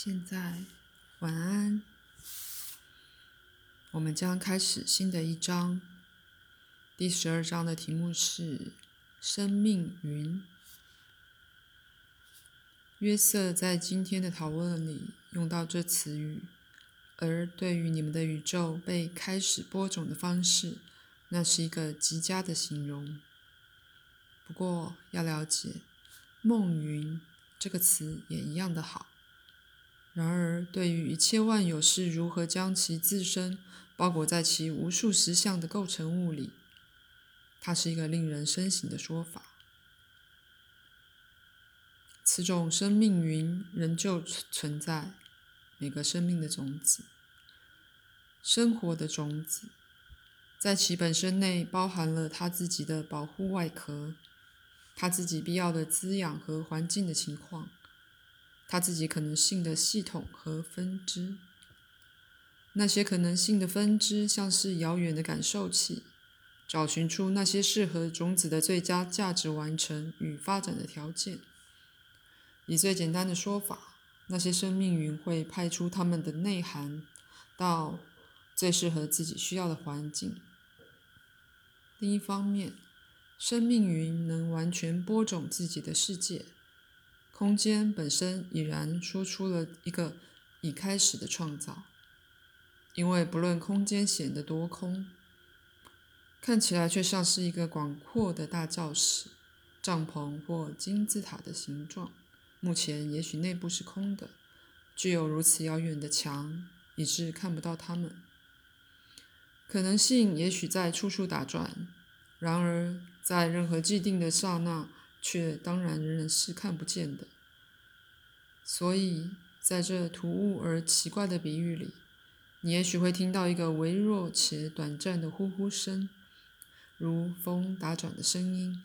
现在，晚安。我们将开始新的一章。第十二章的题目是“生命云”。约瑟在今天的讨论里用到这词语，而对于你们的宇宙被开始播种的方式，那是一个极佳的形容。不过要了解“梦云”这个词也一样的好。然而，对于一切万有是如何将其自身包裹在其无数实相的构成物里，它是一个令人深省的说法。此种生命云仍旧存在，每个生命的种子，生活的种子，在其本身内包含了它自己的保护外壳，它自己必要的滋养和环境的情况。他自己可能性的系统和分支，那些可能性的分支像是遥远的感受器，找寻出那些适合种子的最佳价值完成与发展的条件。以最简单的说法，那些生命云会派出它们的内涵到最适合自己需要的环境。另一方面，生命云能完全播种自己的世界。空间本身已然说出了一个已开始的创造，因为不论空间显得多空，看起来却像是一个广阔的大教室、帐篷或金字塔的形状。目前也许内部是空的，具有如此遥远的墙，以致看不到它们。可能性也许在处处打转，然而在任何既定的刹那。却当然仍然是看不见的。所以，在这突兀而奇怪的比喻里，你也许会听到一个微弱且短暂的呼呼声，如风打转的声音，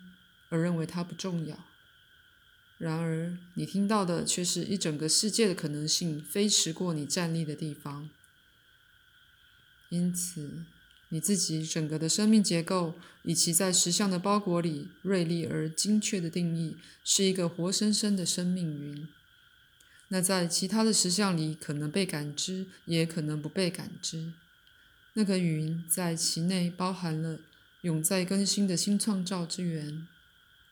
而认为它不重要。然而，你听到的却是一整个世界的可能性飞驰过你站立的地方。因此。你自己整个的生命结构，以其在实相的包裹里锐利而精确的定义，是一个活生生的生命云。那在其他的实相里可能被感知，也可能不被感知。那个云在其内包含了永在更新的新创造之源。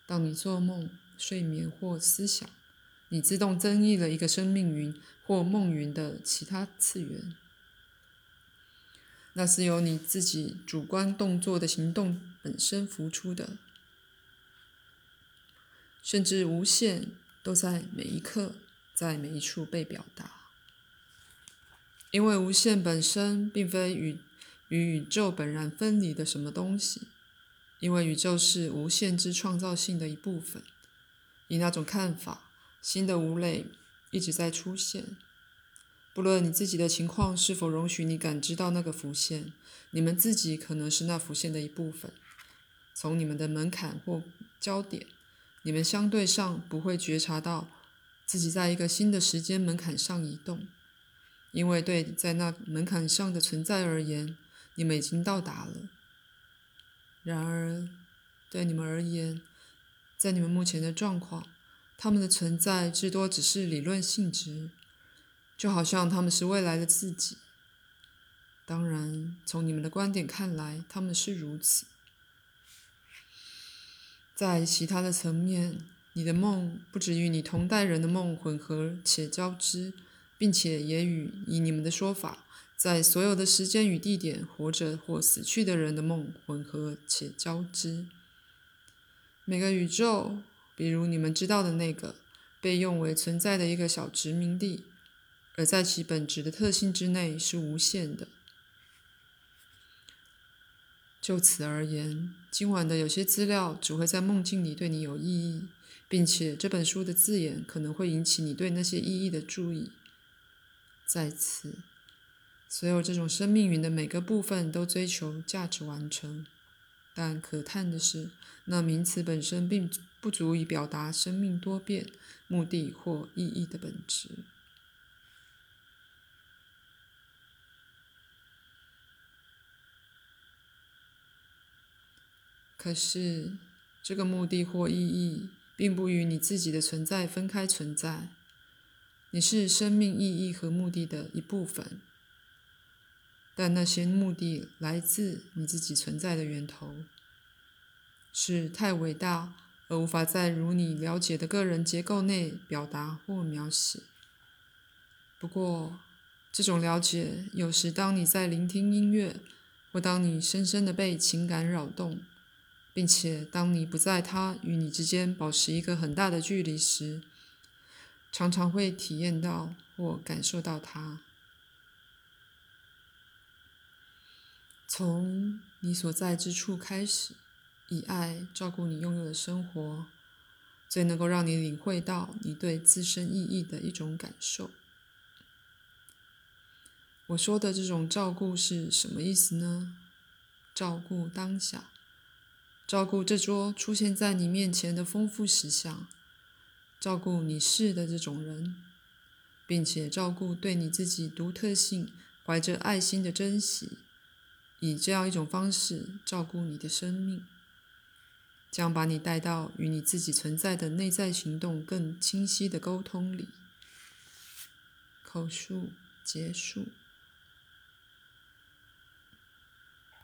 当你做梦、睡眠或思想，你自动增益了一个生命云或梦云的其他次元。那是由你自己主观动作的行动本身浮出的，甚至无限都在每一刻，在每一处被表达。因为无限本身并非与与宇宙本然分离的什么东西，因为宇宙是无限之创造性的一部分。以那种看法，新的无类一直在出现。不论你自己的情况是否容许你感知到那个浮现，你们自己可能是那浮现的一部分。从你们的门槛或焦点，你们相对上不会觉察到自己在一个新的时间门槛上移动，因为对在那门槛上的存在而言，你们已经到达了。然而，对你们而言，在你们目前的状况，他们的存在至多只是理论性质。就好像他们是未来的自己。当然，从你们的观点看来，他们是如此。在其他的层面，你的梦不止与你同代人的梦混合且交织，并且也与以你们的说法，在所有的时间与地点活着或死去的人的梦混合且交织。每个宇宙，比如你们知道的那个，被用为存在的一个小殖民地。而在其本质的特性之内是无限的。就此而言，今晚的有些资料只会在梦境里对你有意义，并且这本书的字眼可能会引起你对那些意义的注意。在此，所有这种生命云的每个部分都追求价值完成，但可叹的是，那名词本身并不足以表达生命多变、目的或意义的本质。可是，这个目的或意义，并不与你自己的存在分开存在。你是生命意义和目的的一部分，但那些目的来自你自己存在的源头，是太伟大而无法在如你了解的个人结构内表达或描写。不过，这种了解有时，当你在聆听音乐，或当你深深的被情感扰动，并且当你不在他与你之间保持一个很大的距离时，常常会体验到或感受到他。从你所在之处开始，以爱照顾你拥有的生活，最能够让你领会到你对自身意义的一种感受。我说的这种照顾是什么意思呢？照顾当下，照顾这桌出现在你面前的丰富食相。照顾你是的这种人，并且照顾对你自己独特性怀着爱心的珍惜，以这样一种方式照顾你的生命，将把你带到与你自己存在的内在行动更清晰的沟通里。口述结束。